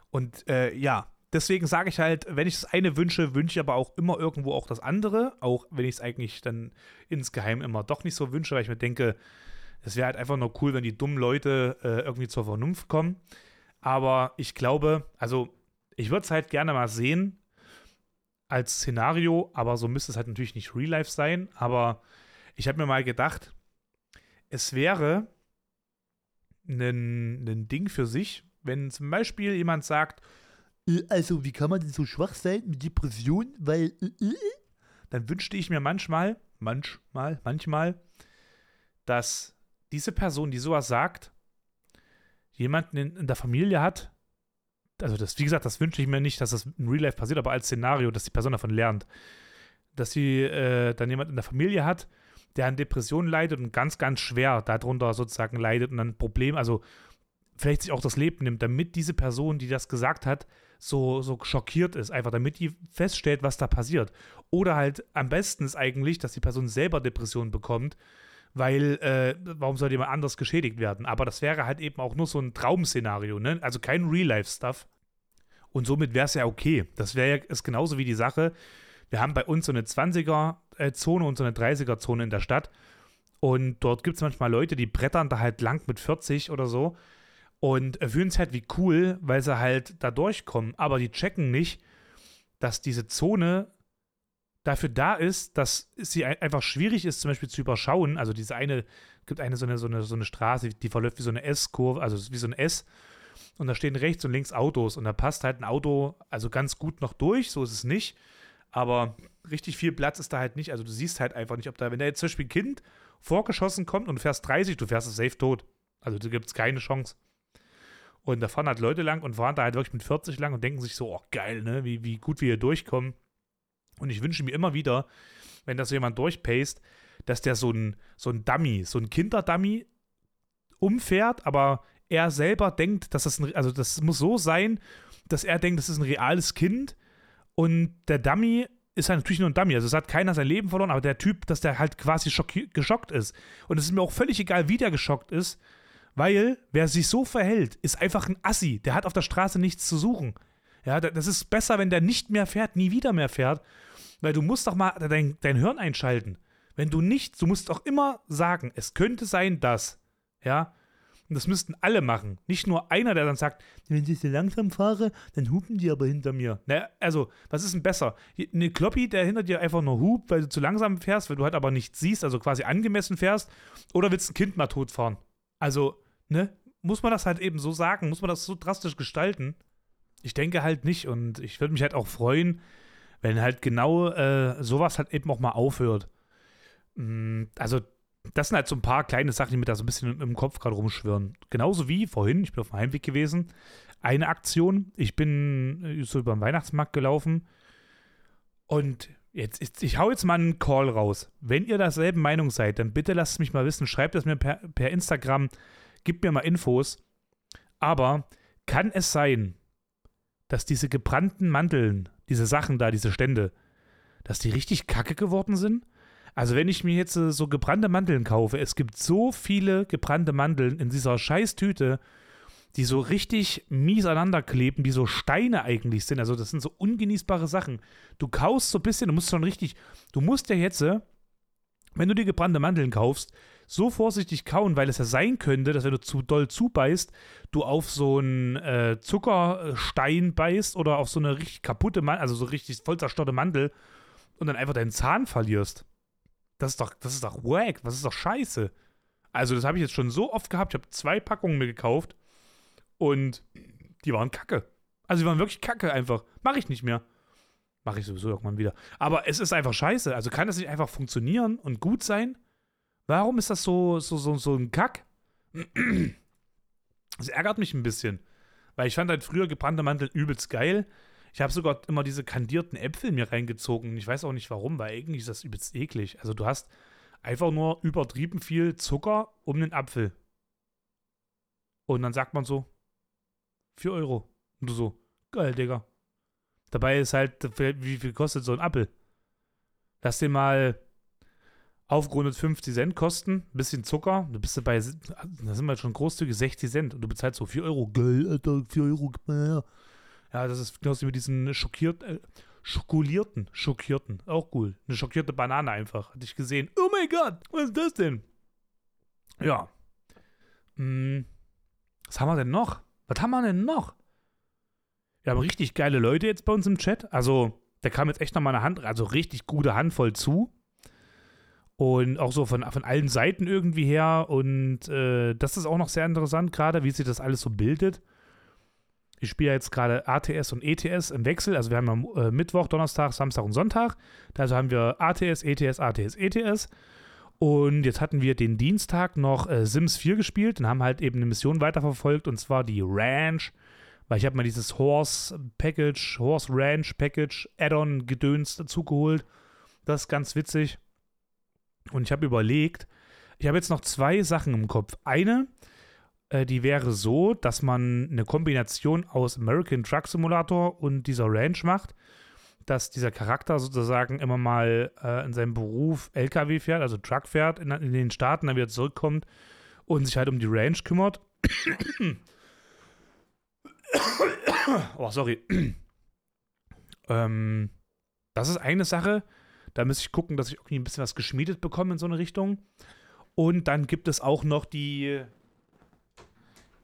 Und äh, ja, deswegen sage ich halt, wenn ich das eine wünsche, wünsche ich aber auch immer irgendwo auch das andere, auch wenn ich es eigentlich dann insgeheim immer doch nicht so wünsche, weil ich mir denke, es wäre halt einfach nur cool, wenn die dummen Leute äh, irgendwie zur Vernunft kommen. Aber ich glaube, also ich würde es halt gerne mal sehen als Szenario, aber so müsste es halt natürlich nicht Real Life sein. Aber ich habe mir mal gedacht, es wäre ein Ding für sich, wenn zum Beispiel jemand sagt, äh, also wie kann man denn so schwach sein mit Depression, weil äh, äh, dann wünschte ich mir manchmal, manchmal, manchmal, dass diese Person, die sowas sagt, jemanden in, in der Familie hat, also das, wie gesagt, das wünsche ich mir nicht, dass das in Real Life passiert, aber als Szenario, dass die Person davon lernt. Dass sie äh, dann jemand in der Familie hat, der an Depressionen leidet und ganz, ganz schwer darunter sozusagen leidet und dann ein Problem, also vielleicht sich auch das Leben nimmt, damit diese Person, die das gesagt hat, so, so schockiert ist, einfach damit die feststellt, was da passiert. Oder halt am besten ist eigentlich, dass die Person selber Depressionen bekommt, weil äh, warum soll jemand anders geschädigt werden? Aber das wäre halt eben auch nur so ein Traumszenario, ne? Also kein Real-Life-Stuff. Und somit wäre es ja okay. Das wäre ja ist genauso wie die Sache. Wir haben bei uns so eine 20er-Zone und so eine 30er-Zone in der Stadt. Und dort gibt es manchmal Leute, die brettern da halt lang mit 40 oder so und fühlen es halt wie cool, weil sie halt da durchkommen. Aber die checken nicht, dass diese Zone dafür da ist, dass sie einfach schwierig ist, zum Beispiel zu überschauen. Also diese eine, gibt eine so eine, so eine, so eine Straße, die verläuft wie so eine S-Kurve, also wie so ein S. Und da stehen rechts und links Autos und da passt halt ein Auto also ganz gut noch durch, so ist es nicht. Aber richtig viel Platz ist da halt nicht. Also du siehst halt einfach nicht, ob da, wenn da jetzt zum Beispiel ein Kind vorgeschossen kommt und du fährst 30, du fährst es safe tot. Also da gibt es keine Chance. Und da fahren halt Leute lang und fahren da halt wirklich mit 40 lang und denken sich so, oh geil, ne, wie, wie gut wir hier durchkommen. Und ich wünsche mir immer wieder, wenn das jemand durchpaced, dass der so ein, so ein Dummy, so ein Kinderdummy umfährt, aber er selber denkt, dass das ein, also das muss so sein, dass er denkt, das ist ein reales Kind und der Dummy ist halt natürlich nur ein Dummy. Also es hat keiner sein Leben verloren, aber der Typ, dass der halt quasi geschockt ist. Und es ist mir auch völlig egal, wie der geschockt ist, weil wer sich so verhält, ist einfach ein Assi. Der hat auf der Straße nichts zu suchen. Ja, das ist besser, wenn der nicht mehr fährt, nie wieder mehr fährt, weil du musst doch mal dein, dein Hirn einschalten. Wenn du nicht, du musst doch immer sagen, es könnte sein, dass. Ja. Und das müssten alle machen. Nicht nur einer, der dann sagt, wenn ich so langsam fahre, dann hupen die aber hinter mir. Naja, also, was ist denn besser? Eine Kloppi, der hinter dir einfach nur hupt, weil du zu langsam fährst, weil du halt aber nichts siehst, also quasi angemessen fährst, oder willst ein Kind mal totfahren? Also, ne? Muss man das halt eben so sagen? Muss man das so drastisch gestalten? Ich denke halt nicht und ich würde mich halt auch freuen, wenn halt genau äh, sowas halt eben auch mal aufhört. Mm, also, das sind halt so ein paar kleine Sachen, die mir da so ein bisschen im Kopf gerade rumschwirren. Genauso wie vorhin, ich bin auf dem Heimweg gewesen, eine Aktion. Ich bin äh, so über den Weihnachtsmarkt gelaufen und jetzt, ich, ich hau jetzt mal einen Call raus. Wenn ihr derselben Meinung seid, dann bitte lasst es mich mal wissen. Schreibt es mir per, per Instagram, gebt mir mal Infos. Aber kann es sein, dass diese gebrannten Mandeln diese Sachen da, diese Stände, dass die richtig kacke geworden sind. Also wenn ich mir jetzt äh, so gebrannte Mandeln kaufe, es gibt so viele gebrannte Mandeln in dieser Scheißtüte, die so richtig mies aneinander kleben, die so Steine eigentlich sind. Also das sind so ungenießbare Sachen. Du kaust so ein bisschen, du musst schon richtig, du musst ja jetzt, äh, wenn du dir gebrannte Mandeln kaufst, so vorsichtig kauen, weil es ja sein könnte, dass wenn du zu doll zubeißt, du auf so einen äh, Zuckerstein beißt oder auf so eine richtig kaputte, Man also so richtig voll zerstörte Mandel und dann einfach deinen Zahn verlierst. Das ist doch, das ist doch wack, das ist doch scheiße. Also, das habe ich jetzt schon so oft gehabt. Ich habe zwei Packungen mir gekauft und die waren kacke. Also, die waren wirklich kacke einfach. Mache ich nicht mehr. Mache ich sowieso irgendwann wieder. Aber es ist einfach scheiße. Also, kann das nicht einfach funktionieren und gut sein? Warum ist das so, so, so, so ein Kack? Das ärgert mich ein bisschen. Weil ich fand halt früher gebrannte Mandeln übelst geil. Ich habe sogar immer diese kandierten Äpfel mir reingezogen. Ich weiß auch nicht warum, weil eigentlich ist das übelst eklig. Also du hast einfach nur übertrieben viel Zucker um den Apfel. Und dann sagt man so, 4 Euro. Und du so, geil, Digga. Dabei ist halt, wie viel kostet so ein Apfel? Lass den mal aufgerundet 50 Cent kosten, bisschen Zucker, du bist bei, da sind wir schon großzügig 60 Cent und du bezahlst so 4 Euro, geil, Alter, 4 Euro. Ja, das ist genauso wie diesen schockiert, äh, schokolierten, schockierten, auch cool. Eine schockierte Banane einfach, hatte ich gesehen. Oh mein Gott, was ist das denn? Ja. Hm. Was haben wir denn noch? Was haben wir denn noch? Wir haben richtig geile Leute jetzt bei uns im Chat. Also, da kam jetzt echt noch mal eine Hand, also richtig gute Handvoll zu. Und auch so von, von allen Seiten irgendwie her. Und äh, das ist auch noch sehr interessant, gerade wie sich das alles so bildet. Ich spiele jetzt gerade ATS und ETS im Wechsel. Also wir haben am äh, Mittwoch, Donnerstag, Samstag und Sonntag. Also haben wir ATS, ETS, ATS, ETS. Und jetzt hatten wir den Dienstag noch äh, Sims 4 gespielt und haben halt eben eine Mission weiterverfolgt und zwar die Ranch. Weil ich habe mal dieses Horse Package, Horse Ranch Package Add-on Gedöns dazugeholt. Das ist ganz witzig. Und ich habe überlegt, ich habe jetzt noch zwei Sachen im Kopf. Eine, äh, die wäre so, dass man eine Kombination aus American Truck Simulator und dieser Ranch macht, dass dieser Charakter sozusagen immer mal äh, in seinem Beruf LKW fährt, also Truck fährt in, in, den Staaten, dann wieder zurückkommt und sich halt um die Ranch kümmert. oh, sorry. ähm, das ist eine Sache. Da müsste ich gucken, dass ich irgendwie ein bisschen was geschmiedet bekomme in so eine Richtung. Und dann gibt es auch noch die,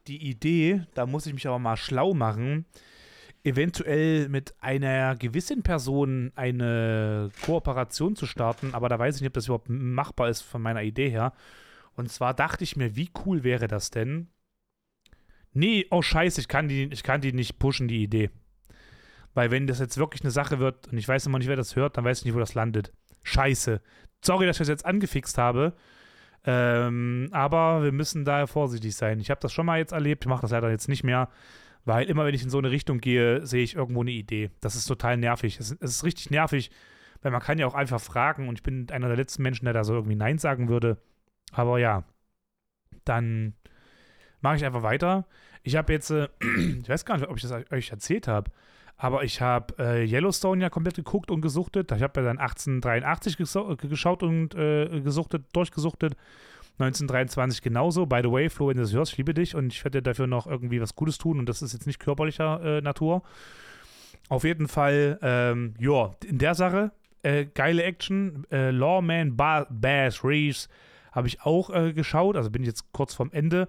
die Idee, da muss ich mich aber mal schlau machen, eventuell mit einer gewissen Person eine Kooperation zu starten, aber da weiß ich nicht, ob das überhaupt machbar ist von meiner Idee her. Und zwar dachte ich mir, wie cool wäre das denn? Nee, oh scheiße, ich kann die, ich kann die nicht pushen, die Idee. Weil wenn das jetzt wirklich eine Sache wird und ich weiß immer nicht, wer das hört, dann weiß ich nicht, wo das landet. Scheiße. Sorry, dass ich das jetzt angefixt habe. Ähm, aber wir müssen da vorsichtig sein. Ich habe das schon mal jetzt erlebt, ich mache das leider jetzt nicht mehr, weil immer wenn ich in so eine Richtung gehe, sehe ich irgendwo eine Idee. Das ist total nervig. Es, es ist richtig nervig, weil man kann ja auch einfach fragen und ich bin einer der letzten Menschen, der da so irgendwie Nein sagen würde. Aber ja, dann mache ich einfach weiter. Ich habe jetzt, äh, ich weiß gar nicht, ob ich das euch erzählt habe, aber ich habe äh, Yellowstone ja komplett geguckt und gesuchtet. Ich habe ja dann 1883 geschaut und äh, gesuchtet, durchgesuchtet. 1923 genauso. By the way, Flo, wenn du das hörst, ich liebe dich und ich werde dir dafür noch irgendwie was Gutes tun und das ist jetzt nicht körperlicher äh, Natur. Auf jeden Fall, ähm, ja, in der Sache, äh, geile Action. Äh, Lawman ba Bass Reeves habe ich auch äh, geschaut, also bin ich jetzt kurz vorm Ende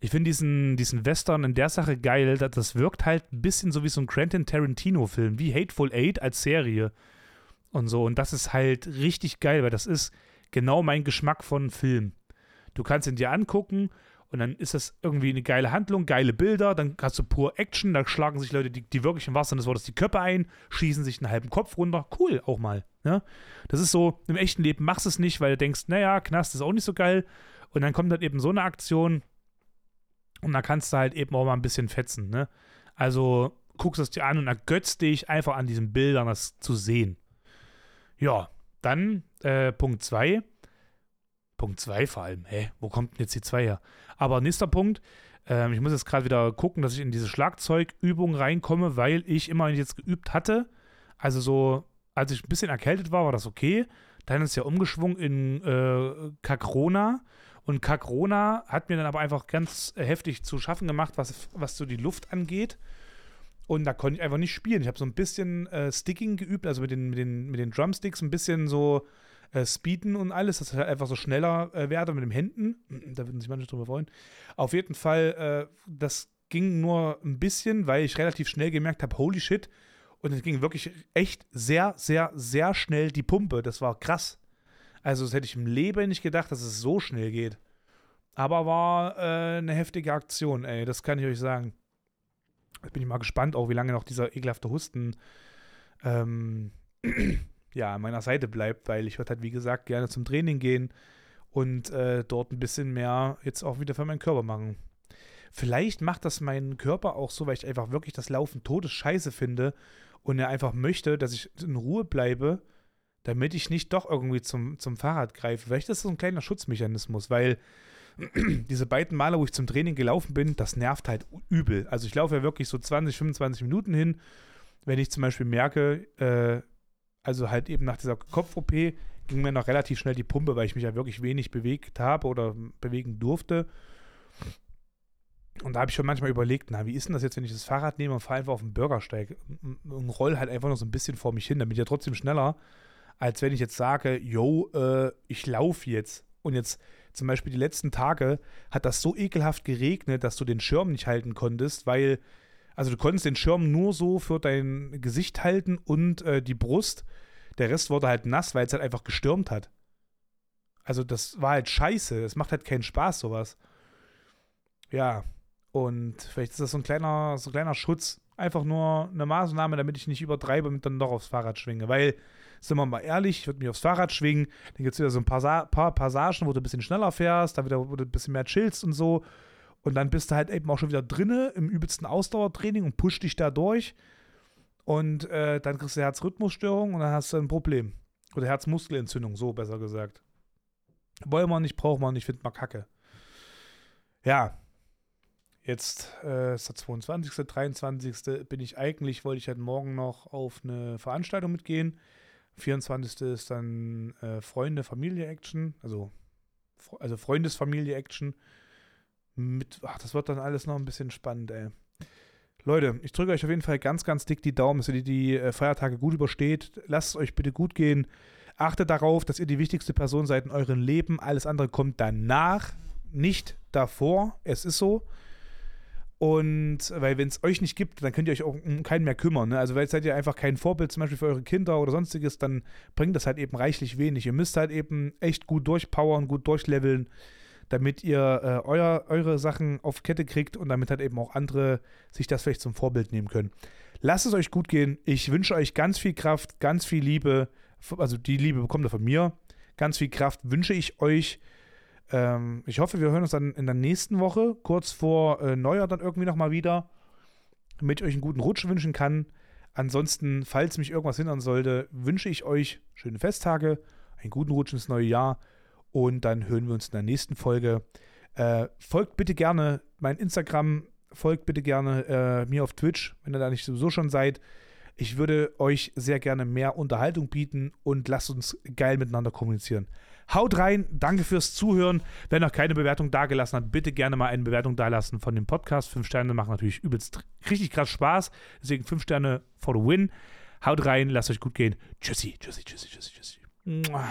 ich finde diesen, diesen Western in der Sache geil. Das, das wirkt halt ein bisschen so wie so ein Quentin Tarantino-Film, wie Hateful Eight als Serie und so. Und das ist halt richtig geil, weil das ist genau mein Geschmack von Film. Du kannst ihn dir angucken und dann ist das irgendwie eine geile Handlung, geile Bilder, dann hast du pur Action, da schlagen sich Leute, die, die wirklich im Wasser des Wortes die Köpfe ein, schießen sich einen halben Kopf runter. Cool, auch mal. Ne? Das ist so, im echten Leben machst du es nicht, weil du denkst, naja, Knast ist auch nicht so geil. Und dann kommt halt eben so eine Aktion, und da kannst du halt eben auch mal ein bisschen fetzen, ne? Also guckst es dir an und ergötzt dich einfach an diesen Bildern, das zu sehen. Ja, dann äh, Punkt 2. Punkt 2 vor allem. Hä, wo kommt denn jetzt die 2 her? Aber nächster Punkt. Ähm, ich muss jetzt gerade wieder gucken, dass ich in diese Schlagzeugübung reinkomme, weil ich immer jetzt geübt hatte. Also so, als ich ein bisschen erkältet war, war das okay. Dann ist ja umgeschwungen in äh, Kakrona. Und Kakrona hat mir dann aber einfach ganz heftig zu schaffen gemacht, was, was so die Luft angeht. Und da konnte ich einfach nicht spielen. Ich habe so ein bisschen äh, Sticking geübt, also mit den, mit, den, mit den Drumsticks ein bisschen so äh, Speeden und alles, dass ich halt einfach so schneller äh, werde mit den Händen. Da würden sich manche drüber freuen. Auf jeden Fall, äh, das ging nur ein bisschen, weil ich relativ schnell gemerkt habe, holy shit. Und es ging wirklich echt sehr, sehr, sehr schnell die Pumpe. Das war krass. Also, das hätte ich im Leben nicht gedacht, dass es so schnell geht. Aber war äh, eine heftige Aktion, ey. Das kann ich euch sagen. Jetzt bin ich mal gespannt, auch wie lange noch dieser ekelhafte Husten ähm, ja, an meiner Seite bleibt, weil ich würde halt, wie gesagt, gerne zum Training gehen und äh, dort ein bisschen mehr jetzt auch wieder für meinen Körper machen. Vielleicht macht das meinen Körper auch so, weil ich einfach wirklich das Laufen todes Scheiße finde und er einfach möchte, dass ich in Ruhe bleibe damit ich nicht doch irgendwie zum, zum Fahrrad greife. Vielleicht ist das so ein kleiner Schutzmechanismus, weil diese beiden Male, wo ich zum Training gelaufen bin, das nervt halt übel. Also ich laufe ja wirklich so 20, 25 Minuten hin. Wenn ich zum Beispiel merke, äh, also halt eben nach dieser Kopf-OP, ging mir noch relativ schnell die Pumpe, weil ich mich ja wirklich wenig bewegt habe oder bewegen durfte. Und da habe ich schon manchmal überlegt, na, wie ist denn das jetzt, wenn ich das Fahrrad nehme und fahre einfach auf den Bürgersteig und, roll halt einfach noch so ein bisschen vor mich hin, damit ich ja trotzdem schneller, als wenn ich jetzt sage, yo, äh, ich laufe jetzt. Und jetzt zum Beispiel die letzten Tage hat das so ekelhaft geregnet, dass du den Schirm nicht halten konntest, weil, also du konntest den Schirm nur so für dein Gesicht halten und äh, die Brust. Der Rest wurde halt nass, weil es halt einfach gestürmt hat. Also das war halt scheiße. Es macht halt keinen Spaß, sowas. Ja, und vielleicht ist das so ein kleiner, so ein kleiner Schutz. Einfach nur eine Maßnahme, damit ich nicht übertreibe und dann doch aufs Fahrrad schwinge. Weil, sind wir mal ehrlich, ich würde mich aufs Fahrrad schwingen, dann gibt es wieder so ein paar, Passagen, wo du ein bisschen schneller fährst, da wieder, wo du ein bisschen mehr chillst und so. Und dann bist du halt eben auch schon wieder drinne im übelsten Ausdauertraining und pusht dich da durch. Und äh, dann kriegst du Herzrhythmusstörung und dann hast du ein Problem. Oder Herzmuskelentzündung, so besser gesagt. Wollen wir nicht, brauchen wir nicht, findet man kacke. Ja, Jetzt äh, ist der 22., 23. bin ich eigentlich, wollte ich halt morgen noch auf eine Veranstaltung mitgehen. 24. ist dann äh, Freunde, Familie Action, also, also Freundesfamilie Action. Mit, ach, das wird dann alles noch ein bisschen spannend, ey. Leute, ich drücke euch auf jeden Fall ganz, ganz dick die Daumen, dass ihr die, die äh, Feiertage gut übersteht. Lasst es euch bitte gut gehen. Achtet darauf, dass ihr die wichtigste Person seid in eurem Leben. Alles andere kommt danach, nicht davor. Es ist so. Und weil wenn es euch nicht gibt, dann könnt ihr euch auch um keinen mehr kümmern. Ne? Also weil seid ihr einfach kein Vorbild zum Beispiel für eure Kinder oder sonstiges, dann bringt das halt eben reichlich wenig. Ihr müsst halt eben echt gut durchpowern, gut durchleveln, damit ihr äh, euer, eure Sachen auf Kette kriegt und damit halt eben auch andere sich das vielleicht zum Vorbild nehmen können. Lasst es euch gut gehen. Ich wünsche euch ganz viel Kraft, ganz viel Liebe. Also die Liebe bekommt ihr von mir. Ganz viel Kraft wünsche ich euch. Ähm, ich hoffe, wir hören uns dann in der nächsten Woche, kurz vor äh, Neujahr, dann irgendwie nochmal wieder, damit ich euch einen guten Rutsch wünschen kann. Ansonsten, falls mich irgendwas hindern sollte, wünsche ich euch schöne Festtage, einen guten Rutsch ins neue Jahr und dann hören wir uns in der nächsten Folge. Äh, folgt bitte gerne mein Instagram, folgt bitte gerne äh, mir auf Twitch, wenn ihr da nicht sowieso schon seid. Ich würde euch sehr gerne mehr Unterhaltung bieten und lasst uns geil miteinander kommunizieren. Haut rein, danke fürs Zuhören. Wer noch keine Bewertung dagelassen hat, bitte gerne mal eine Bewertung dalassen von dem Podcast. Fünf Sterne machen natürlich übelst richtig krass Spaß. Deswegen fünf Sterne for the win. Haut rein, lasst euch gut gehen. Tschüssi, tschüssi, tschüssi, tschüssi, tschüssi. Mua.